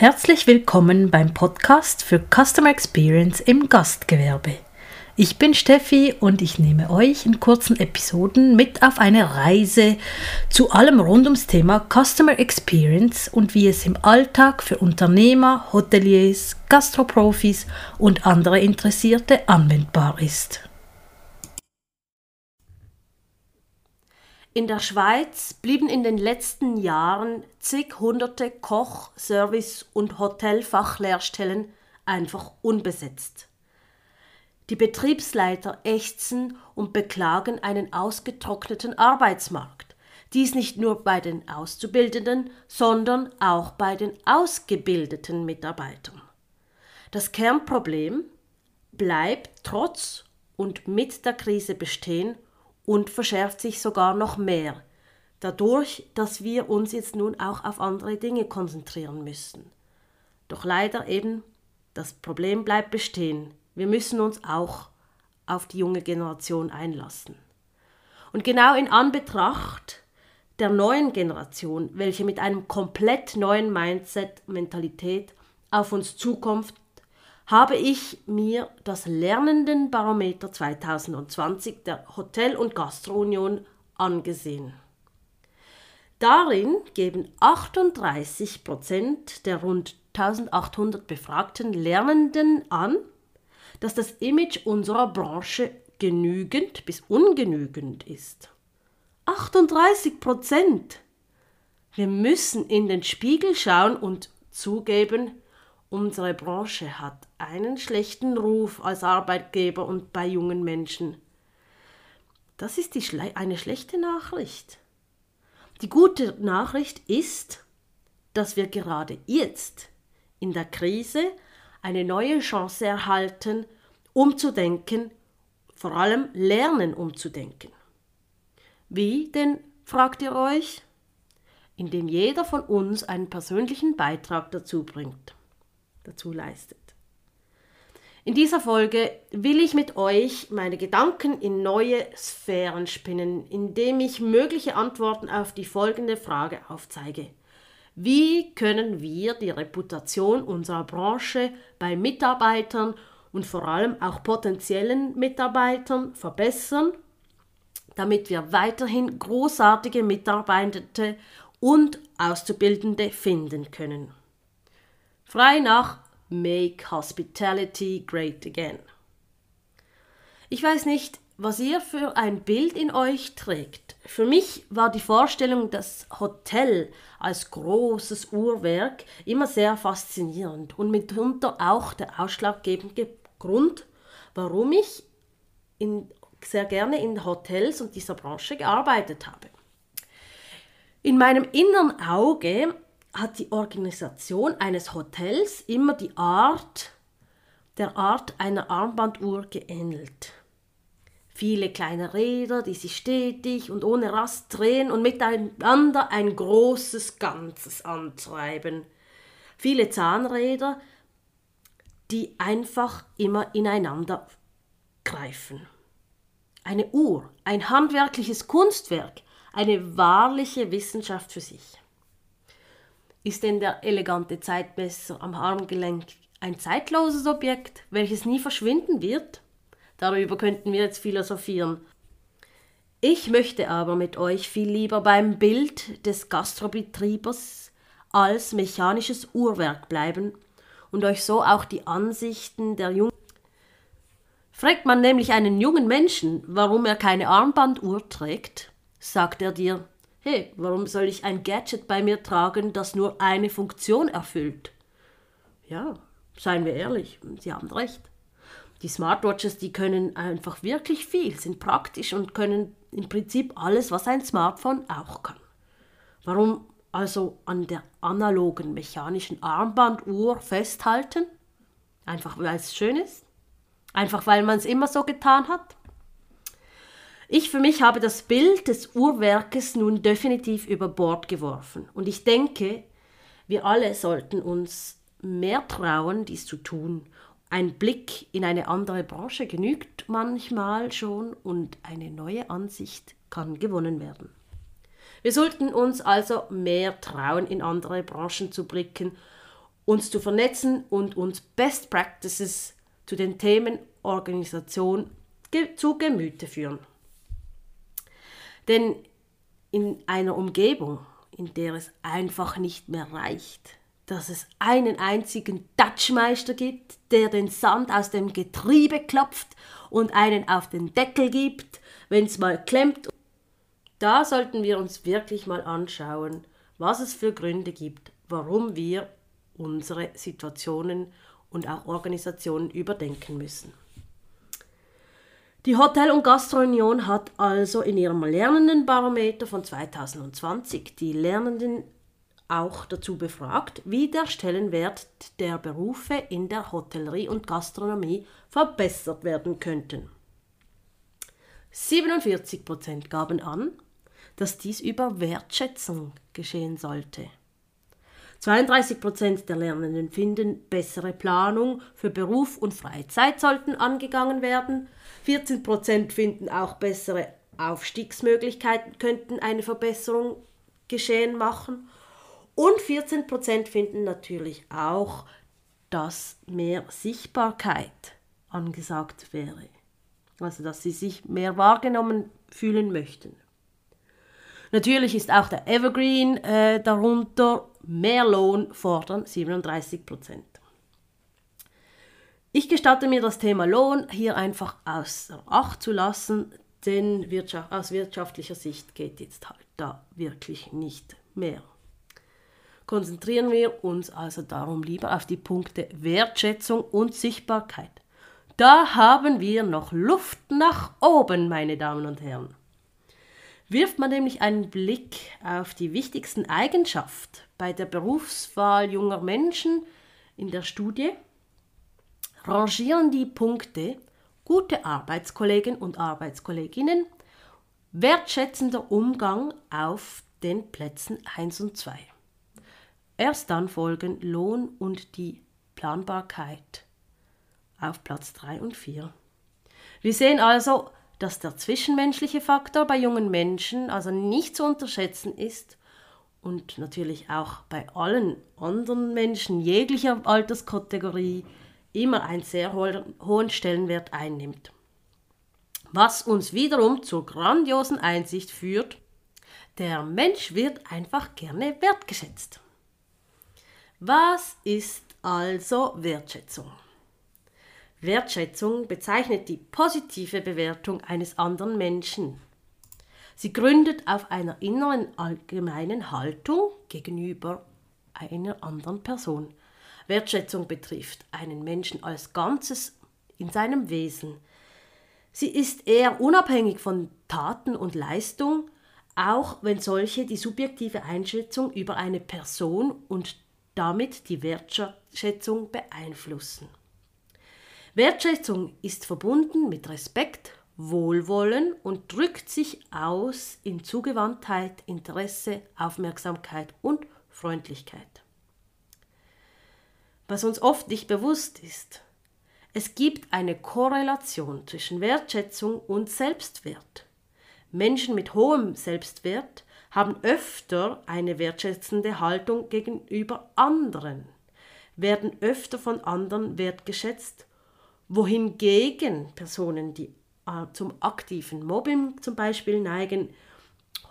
Herzlich willkommen beim Podcast für Customer Experience im Gastgewerbe. Ich bin Steffi und ich nehme euch in kurzen Episoden mit auf eine Reise zu allem rund ums Thema Customer Experience und wie es im Alltag für Unternehmer, Hoteliers, Gastroprofis und andere Interessierte anwendbar ist. In der Schweiz blieben in den letzten Jahren zig hunderte Koch-, Service- und Hotelfachlehrstellen einfach unbesetzt. Die Betriebsleiter ächzen und beklagen einen ausgetrockneten Arbeitsmarkt. Dies nicht nur bei den Auszubildenden, sondern auch bei den ausgebildeten Mitarbeitern. Das Kernproblem bleibt trotz und mit der Krise bestehen und verschärft sich sogar noch mehr, dadurch, dass wir uns jetzt nun auch auf andere Dinge konzentrieren müssen. Doch leider eben, das Problem bleibt bestehen. Wir müssen uns auch auf die junge Generation einlassen. Und genau in Anbetracht der neuen Generation, welche mit einem komplett neuen Mindset, Mentalität auf uns zukommt, habe ich mir das Lernendenbarometer 2020 der Hotel- und Gastrounion angesehen. Darin geben 38 Prozent der rund 1800 befragten Lernenden an, dass das Image unserer Branche genügend bis ungenügend ist. 38 Prozent! Wir müssen in den Spiegel schauen und zugeben, Unsere Branche hat einen schlechten Ruf als Arbeitgeber und bei jungen Menschen. Das ist die eine schlechte Nachricht. Die gute Nachricht ist, dass wir gerade jetzt in der Krise eine neue Chance erhalten, umzudenken, vor allem lernen umzudenken. Wie denn, fragt ihr euch? Indem jeder von uns einen persönlichen Beitrag dazu bringt dazu leistet. In dieser Folge will ich mit euch meine Gedanken in neue Sphären spinnen, indem ich mögliche Antworten auf die folgende Frage aufzeige. Wie können wir die Reputation unserer Branche bei Mitarbeitern und vor allem auch potenziellen Mitarbeitern verbessern, damit wir weiterhin großartige Mitarbeitende und Auszubildende finden können? Frei nach Make Hospitality Great Again. Ich weiß nicht, was ihr für ein Bild in euch trägt. Für mich war die Vorstellung das Hotel als großes Uhrwerk immer sehr faszinierend und mitunter auch der ausschlaggebende Grund, warum ich in, sehr gerne in Hotels und dieser Branche gearbeitet habe. In meinem inneren Auge hat die Organisation eines Hotels immer die Art der Art einer Armbanduhr geähnelt. Viele kleine Räder, die sich stetig und ohne Rast drehen und miteinander ein großes Ganzes antreiben. Viele Zahnräder, die einfach immer ineinander greifen. Eine Uhr, ein handwerkliches Kunstwerk, eine wahrliche Wissenschaft für sich. Ist denn der elegante Zeitmesser am Armgelenk ein zeitloses Objekt, welches nie verschwinden wird? Darüber könnten wir jetzt philosophieren. Ich möchte aber mit euch viel lieber beim Bild des Gastrobetriebers als mechanisches Uhrwerk bleiben und euch so auch die Ansichten der jungen Fragt man nämlich einen jungen Menschen, warum er keine Armbanduhr trägt, sagt er dir, hey, warum soll ich ein Gadget bei mir tragen, das nur eine Funktion erfüllt? Ja, seien wir ehrlich, Sie haben recht. Die Smartwatches, die können einfach wirklich viel, sind praktisch und können im Prinzip alles, was ein Smartphone auch kann. Warum also an der analogen mechanischen Armbanduhr festhalten? Einfach weil es schön ist? Einfach weil man es immer so getan hat? Ich für mich habe das Bild des Uhrwerkes nun definitiv über Bord geworfen. Und ich denke, wir alle sollten uns mehr trauen, dies zu tun. Ein Blick in eine andere Branche genügt manchmal schon und eine neue Ansicht kann gewonnen werden. Wir sollten uns also mehr trauen, in andere Branchen zu blicken uns zu vernetzen und uns Best Practices zu den Themen Organisation zu Gemüte führen. Denn in einer Umgebung, in der es einfach nicht mehr reicht, dass es einen einzigen Touchmeister gibt, der den Sand aus dem Getriebe klopft und einen auf den Deckel gibt, wenn es mal klemmt. Da sollten wir uns wirklich mal anschauen, was es für Gründe gibt, warum wir unsere Situationen und auch Organisationen überdenken müssen. Die Hotel- und Gastrounion hat also in ihrem Lernendenbarometer von 2020 die Lernenden auch dazu befragt, wie der Stellenwert der Berufe in der Hotellerie und Gastronomie verbessert werden könnten. 47% gaben an, dass dies über Wertschätzung geschehen sollte. 32% der Lernenden finden, bessere Planung für Beruf und Freizeit sollten angegangen werden. 14% finden auch bessere Aufstiegsmöglichkeiten könnten eine Verbesserung geschehen machen. Und 14% finden natürlich auch, dass mehr Sichtbarkeit angesagt wäre. Also dass sie sich mehr wahrgenommen fühlen möchten. Natürlich ist auch der Evergreen äh, darunter. Mehr Lohn fordern 37% Ich gestatte mir das Thema Lohn hier einfach außer Acht zu lassen, denn Wirtschaft, aus wirtschaftlicher Sicht geht jetzt halt da wirklich nicht mehr. Konzentrieren wir uns also darum lieber auf die Punkte Wertschätzung und Sichtbarkeit. Da haben wir noch Luft nach oben, meine Damen und Herren. Wirft man nämlich einen Blick auf die wichtigsten Eigenschaften bei der Berufswahl junger Menschen in der Studie, rangieren die Punkte gute Arbeitskollegen und Arbeitskolleginnen, wertschätzender Umgang auf den Plätzen 1 und 2. Erst dann folgen Lohn und die Planbarkeit auf Platz 3 und 4. Wir sehen also, dass der zwischenmenschliche Faktor bei jungen Menschen also nicht zu unterschätzen ist und natürlich auch bei allen anderen Menschen jeglicher Alterskategorie immer einen sehr hohen Stellenwert einnimmt. Was uns wiederum zur grandiosen Einsicht führt, der Mensch wird einfach gerne wertgeschätzt. Was ist also Wertschätzung? Wertschätzung bezeichnet die positive Bewertung eines anderen Menschen. Sie gründet auf einer inneren allgemeinen Haltung gegenüber einer anderen Person. Wertschätzung betrifft einen Menschen als Ganzes in seinem Wesen. Sie ist eher unabhängig von Taten und Leistung, auch wenn solche die subjektive Einschätzung über eine Person und damit die Wertschätzung beeinflussen. Wertschätzung ist verbunden mit Respekt, Wohlwollen und drückt sich aus in Zugewandtheit, Interesse, Aufmerksamkeit und Freundlichkeit. Was uns oft nicht bewusst ist, es gibt eine Korrelation zwischen Wertschätzung und Selbstwert. Menschen mit hohem Selbstwert haben öfter eine wertschätzende Haltung gegenüber anderen, werden öfter von anderen wertgeschätzt wohingegen Personen, die äh, zum aktiven Mobbing zum Beispiel neigen,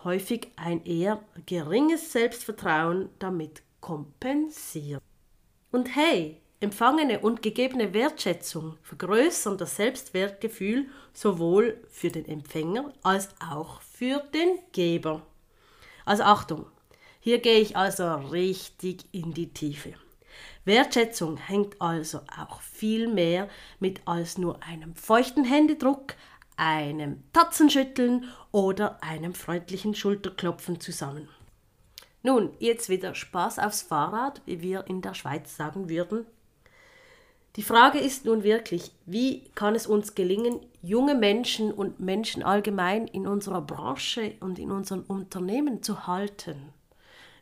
häufig ein eher geringes Selbstvertrauen damit kompensieren. Und hey, empfangene und gegebene Wertschätzung vergrößern das Selbstwertgefühl sowohl für den Empfänger als auch für den Geber. Also Achtung, hier gehe ich also richtig in die Tiefe. Wertschätzung hängt also auch viel mehr mit als nur einem feuchten Händedruck, einem Tatzenschütteln oder einem freundlichen Schulterklopfen zusammen. Nun, jetzt wieder Spaß aufs Fahrrad, wie wir in der Schweiz sagen würden. Die Frage ist nun wirklich, wie kann es uns gelingen, junge Menschen und Menschen allgemein in unserer Branche und in unseren Unternehmen zu halten?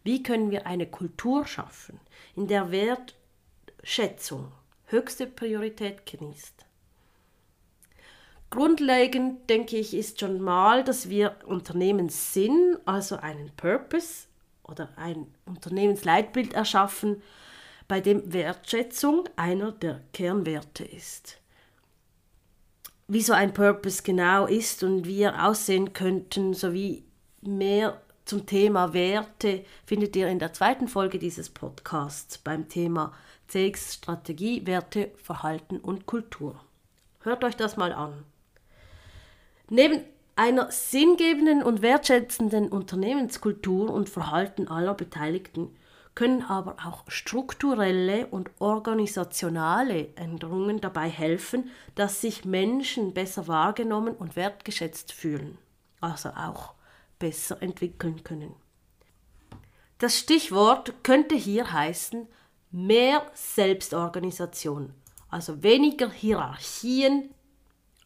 Wie können wir eine Kultur schaffen, in der Wertschätzung höchste Priorität genießt? Grundlegend, denke ich, ist schon mal, dass wir Unternehmenssinn, also einen Purpose oder ein Unternehmensleitbild erschaffen, bei dem Wertschätzung einer der Kernwerte ist. Wie so ein Purpose genau ist und wie er aussehen könnten, sowie mehr zum Thema Werte findet ihr in der zweiten Folge dieses Podcasts beim Thema CX Strategie, Werte, Verhalten und Kultur. Hört euch das mal an. Neben einer sinngebenden und wertschätzenden Unternehmenskultur und Verhalten aller Beteiligten können aber auch strukturelle und organisationale Änderungen dabei helfen, dass sich Menschen besser wahrgenommen und wertgeschätzt fühlen, also auch besser entwickeln können. Das Stichwort könnte hier heißen mehr Selbstorganisation, also weniger Hierarchien,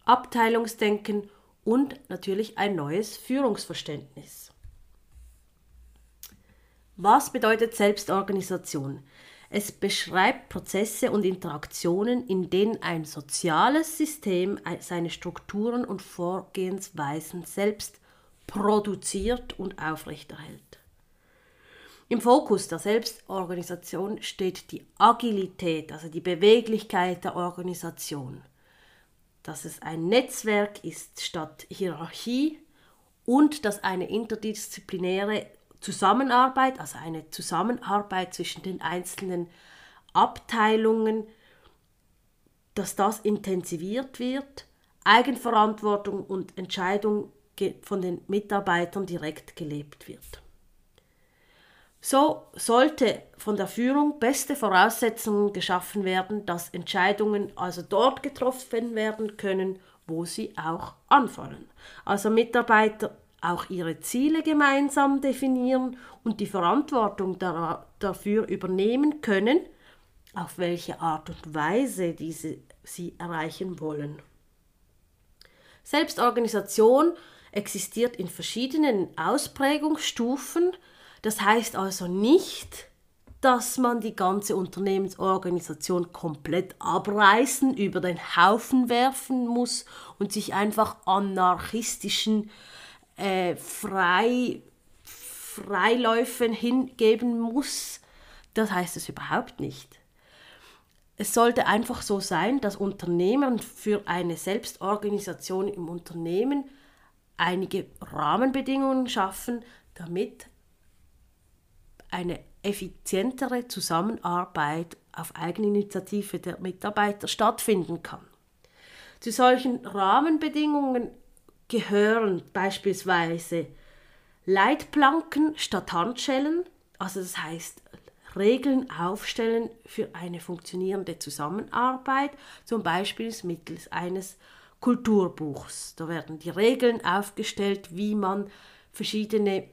Abteilungsdenken und natürlich ein neues Führungsverständnis. Was bedeutet Selbstorganisation? Es beschreibt Prozesse und Interaktionen, in denen ein soziales System seine Strukturen und Vorgehensweisen selbst produziert und aufrechterhält. Im Fokus der Selbstorganisation steht die Agilität, also die Beweglichkeit der Organisation. Dass es ein Netzwerk ist statt Hierarchie und dass eine interdisziplinäre Zusammenarbeit, also eine Zusammenarbeit zwischen den einzelnen Abteilungen, dass das intensiviert wird, Eigenverantwortung und Entscheidung von den Mitarbeitern direkt gelebt wird. So sollte von der Führung beste Voraussetzungen geschaffen werden, dass Entscheidungen also dort getroffen werden können, wo sie auch anfallen. Also Mitarbeiter auch ihre Ziele gemeinsam definieren und die Verantwortung dafür übernehmen können, auf welche Art und Weise diese sie erreichen wollen. Selbstorganisation existiert in verschiedenen Ausprägungsstufen. Das heißt also nicht, dass man die ganze Unternehmensorganisation komplett abreißen, über den Haufen werfen muss und sich einfach anarchistischen äh, Frei, Freiläufen hingeben muss. Das heißt es überhaupt nicht. Es sollte einfach so sein, dass Unternehmen für eine Selbstorganisation im Unternehmen einige Rahmenbedingungen schaffen, damit eine effizientere Zusammenarbeit auf Eigeninitiative der Mitarbeiter stattfinden kann. Zu solchen Rahmenbedingungen gehören beispielsweise Leitplanken statt Handschellen, also das heißt Regeln aufstellen für eine funktionierende Zusammenarbeit, zum Beispiel mittels eines Kulturbuchs. Da werden die Regeln aufgestellt, wie man verschiedene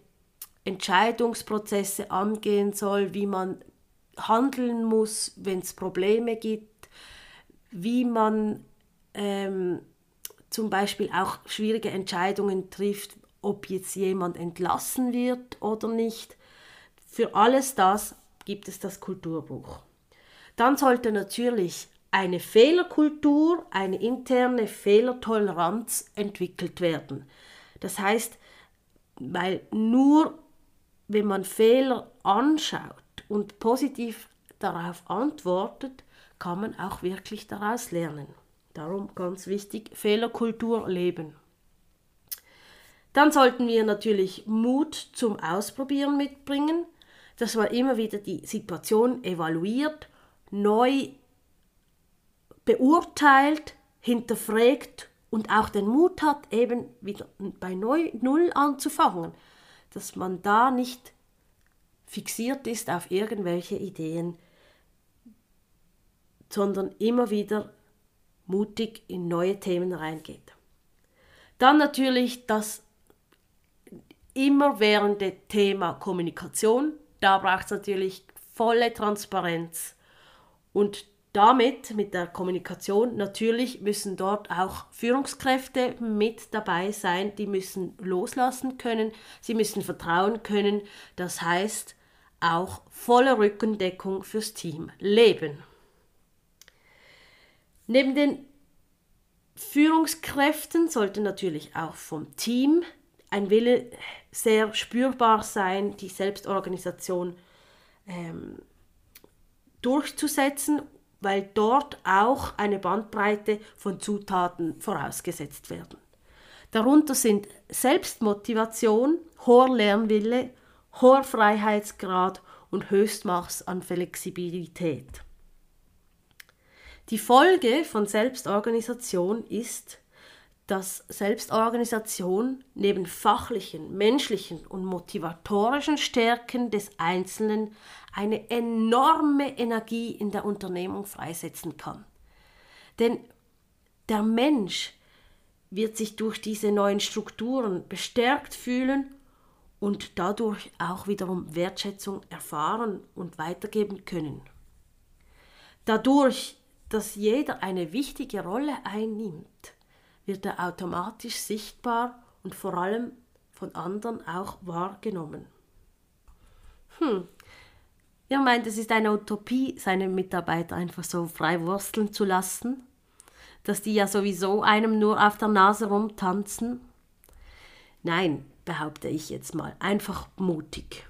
Entscheidungsprozesse angehen soll, wie man handeln muss, wenn es Probleme gibt, wie man ähm, zum Beispiel auch schwierige Entscheidungen trifft, ob jetzt jemand entlassen wird oder nicht. Für alles das gibt es das Kulturbuch. Dann sollte natürlich eine Fehlerkultur, eine interne Fehlertoleranz entwickelt werden. Das heißt, weil nur wenn man Fehler anschaut und positiv darauf antwortet, kann man auch wirklich daraus lernen. Darum ganz wichtig, Fehlerkultur leben. Dann sollten wir natürlich Mut zum Ausprobieren mitbringen, dass man immer wieder die Situation evaluiert, neu beurteilt, hinterfragt und auch den Mut hat, eben wieder bei Null anzufangen, dass man da nicht fixiert ist auf irgendwelche Ideen, sondern immer wieder mutig in neue Themen reingeht. Dann natürlich das immerwährende Thema Kommunikation. Da braucht es natürlich volle Transparenz und damit, mit der Kommunikation, natürlich müssen dort auch Führungskräfte mit dabei sein, die müssen loslassen können, sie müssen vertrauen können, das heißt auch volle Rückendeckung fürs Team leben. Neben den Führungskräften sollte natürlich auch vom Team ein Wille sehr spürbar sein, die Selbstorganisation ähm, durchzusetzen, weil dort auch eine Bandbreite von Zutaten vorausgesetzt werden. Darunter sind Selbstmotivation, hoher Lernwille, hoher Freiheitsgrad und Höchstmaß an Flexibilität. Die Folge von Selbstorganisation ist, dass Selbstorganisation neben fachlichen, menschlichen und motivatorischen Stärken des Einzelnen eine enorme Energie in der Unternehmung freisetzen kann. Denn der Mensch wird sich durch diese neuen Strukturen bestärkt fühlen und dadurch auch wiederum Wertschätzung erfahren und weitergeben können. Dadurch, dass jeder eine wichtige Rolle einnimmt, wird er automatisch sichtbar und vor allem von anderen auch wahrgenommen. Hm, ihr meint, es ist eine Utopie, seine Mitarbeiter einfach so frei wursteln zu lassen? Dass die ja sowieso einem nur auf der Nase rumtanzen? Nein, behaupte ich jetzt mal, einfach mutig.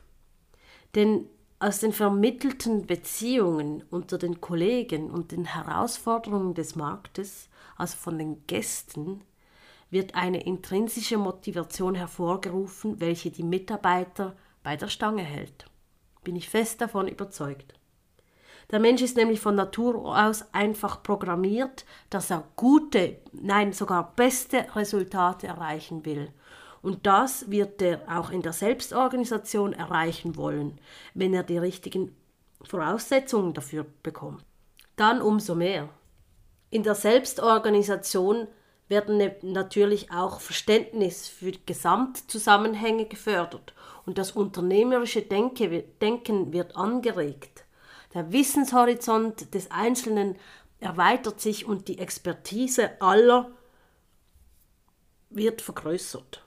Denn aus den vermittelten Beziehungen unter den Kollegen und den Herausforderungen des Marktes, also von den Gästen, wird eine intrinsische Motivation hervorgerufen, welche die Mitarbeiter bei der Stange hält. Bin ich fest davon überzeugt. Der Mensch ist nämlich von Natur aus einfach programmiert, dass er gute, nein sogar beste Resultate erreichen will und das wird er auch in der Selbstorganisation erreichen wollen, wenn er die richtigen Voraussetzungen dafür bekommt. Dann umso mehr. In der Selbstorganisation werden ne-, natürlich auch Verständnis für Gesamtzusammenhänge gefördert und das unternehmerische Denken wird angeregt. Der Wissenshorizont des Einzelnen erweitert sich und die Expertise aller wird vergrößert.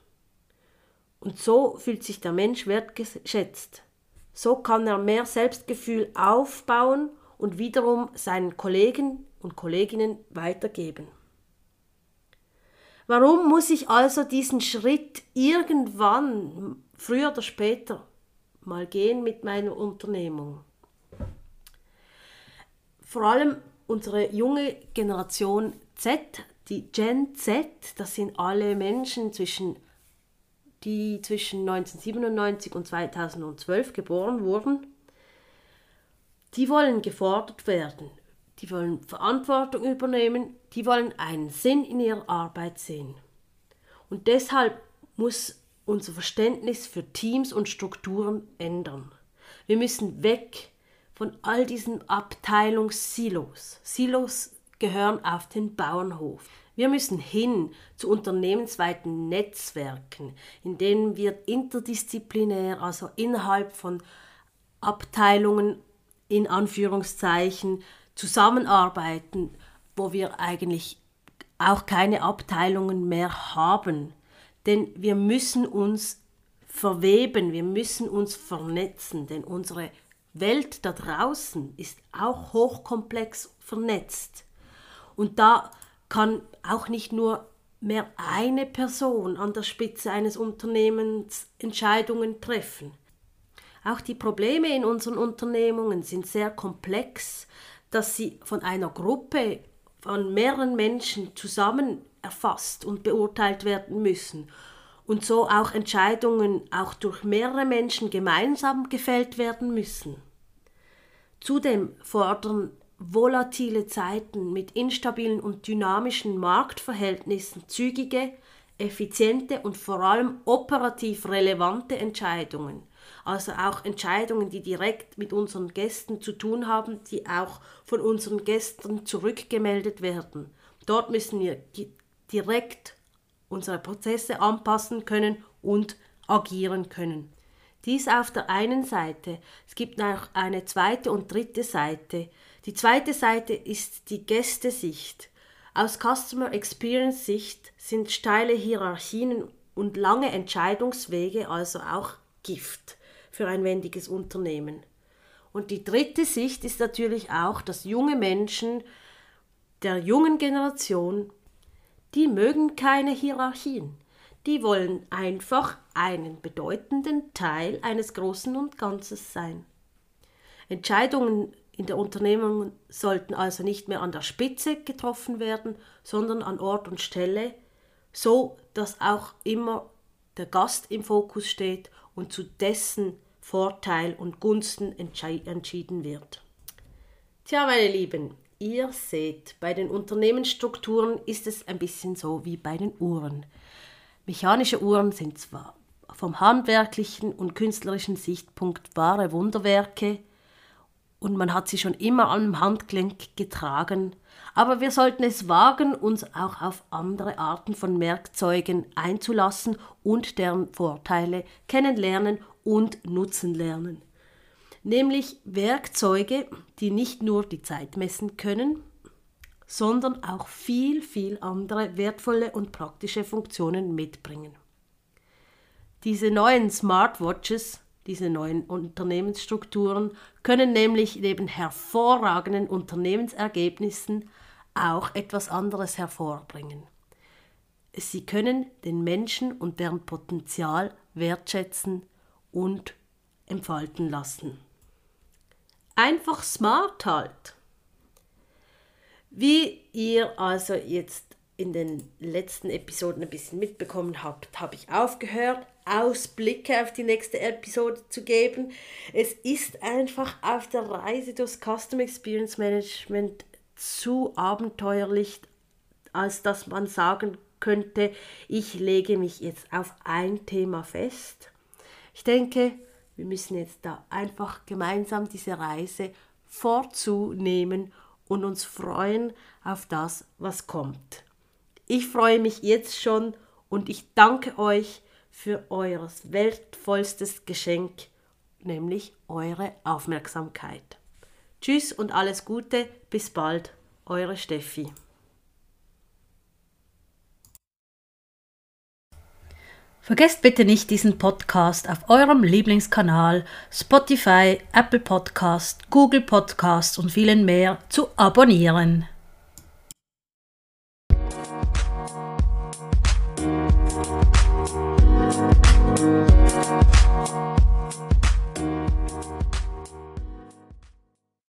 Und so fühlt sich der Mensch wertgeschätzt. So kann er mehr Selbstgefühl aufbauen und wiederum seinen Kollegen und Kolleginnen weitergeben. Warum muss ich also diesen Schritt irgendwann, früher oder später, mal gehen mit meiner Unternehmung? Vor allem unsere junge Generation Z, die Gen Z, das sind alle Menschen zwischen die zwischen 1997 und 2012 geboren wurden, die wollen gefordert werden, die wollen Verantwortung übernehmen, die wollen einen Sinn in ihrer Arbeit sehen. Und deshalb muss unser Verständnis für Teams und Strukturen ändern. Wir müssen weg von all diesen Abteilungssilos. Silos gehören auf den Bauernhof. Wir müssen hin zu unternehmensweiten Netzwerken, in denen wir interdisziplinär, also innerhalb von Abteilungen in Anführungszeichen zusammenarbeiten, wo wir eigentlich auch keine Abteilungen mehr haben. Denn wir müssen uns verweben, wir müssen uns vernetzen, denn unsere Welt da draußen ist auch hochkomplex vernetzt. Und da kann auch nicht nur mehr eine Person an der Spitze eines Unternehmens Entscheidungen treffen. Auch die Probleme in unseren Unternehmungen sind sehr komplex, dass sie von einer Gruppe von mehreren Menschen zusammen erfasst und beurteilt werden müssen und so auch Entscheidungen auch durch mehrere Menschen gemeinsam gefällt werden müssen. Zudem fordern volatile Zeiten mit instabilen und dynamischen Marktverhältnissen zügige, effiziente und vor allem operativ relevante Entscheidungen. Also auch Entscheidungen, die direkt mit unseren Gästen zu tun haben, die auch von unseren Gästen zurückgemeldet werden. Dort müssen wir direkt unsere Prozesse anpassen können und agieren können. Dies auf der einen Seite. Es gibt auch eine zweite und dritte Seite. Die zweite Seite ist die Gästesicht. Aus Customer Experience Sicht sind steile Hierarchien und lange Entscheidungswege also auch Gift für ein wendiges Unternehmen. Und die dritte Sicht ist natürlich auch, dass junge Menschen der jungen Generation, die mögen keine Hierarchien. Die wollen einfach einen bedeutenden Teil eines Großen und Ganzes sein. Entscheidungen in der Unternehmung sollten also nicht mehr an der Spitze getroffen werden, sondern an Ort und Stelle, so dass auch immer der Gast im Fokus steht und zu dessen Vorteil und Gunsten entschieden wird. Tja, meine Lieben, ihr seht, bei den Unternehmensstrukturen ist es ein bisschen so wie bei den Uhren. Mechanische Uhren sind zwar vom handwerklichen und künstlerischen Sichtpunkt wahre Wunderwerke, und man hat sie schon immer am Handgelenk getragen, aber wir sollten es wagen, uns auch auf andere Arten von Werkzeugen einzulassen und deren Vorteile kennenlernen und nutzen lernen. Nämlich Werkzeuge, die nicht nur die Zeit messen können, sondern auch viel, viel andere wertvolle und praktische Funktionen mitbringen. Diese neuen Smartwatches diese neuen Unternehmensstrukturen können nämlich neben hervorragenden Unternehmensergebnissen auch etwas anderes hervorbringen. Sie können den Menschen und deren Potenzial wertschätzen und entfalten lassen. Einfach smart halt. Wie ihr also jetzt in den letzten Episoden ein bisschen mitbekommen habt, habe ich aufgehört, Ausblicke auf die nächste Episode zu geben. Es ist einfach auf der Reise durchs Custom Experience Management zu abenteuerlich, als dass man sagen könnte, ich lege mich jetzt auf ein Thema fest. Ich denke, wir müssen jetzt da einfach gemeinsam diese Reise vorzunehmen und uns freuen auf das, was kommt. Ich freue mich jetzt schon und ich danke euch für euer wertvollstes Geschenk, nämlich eure Aufmerksamkeit. Tschüss und alles Gute, bis bald, eure Steffi. Vergesst bitte nicht, diesen Podcast auf eurem Lieblingskanal Spotify, Apple Podcast, Google Podcast und vielen mehr zu abonnieren.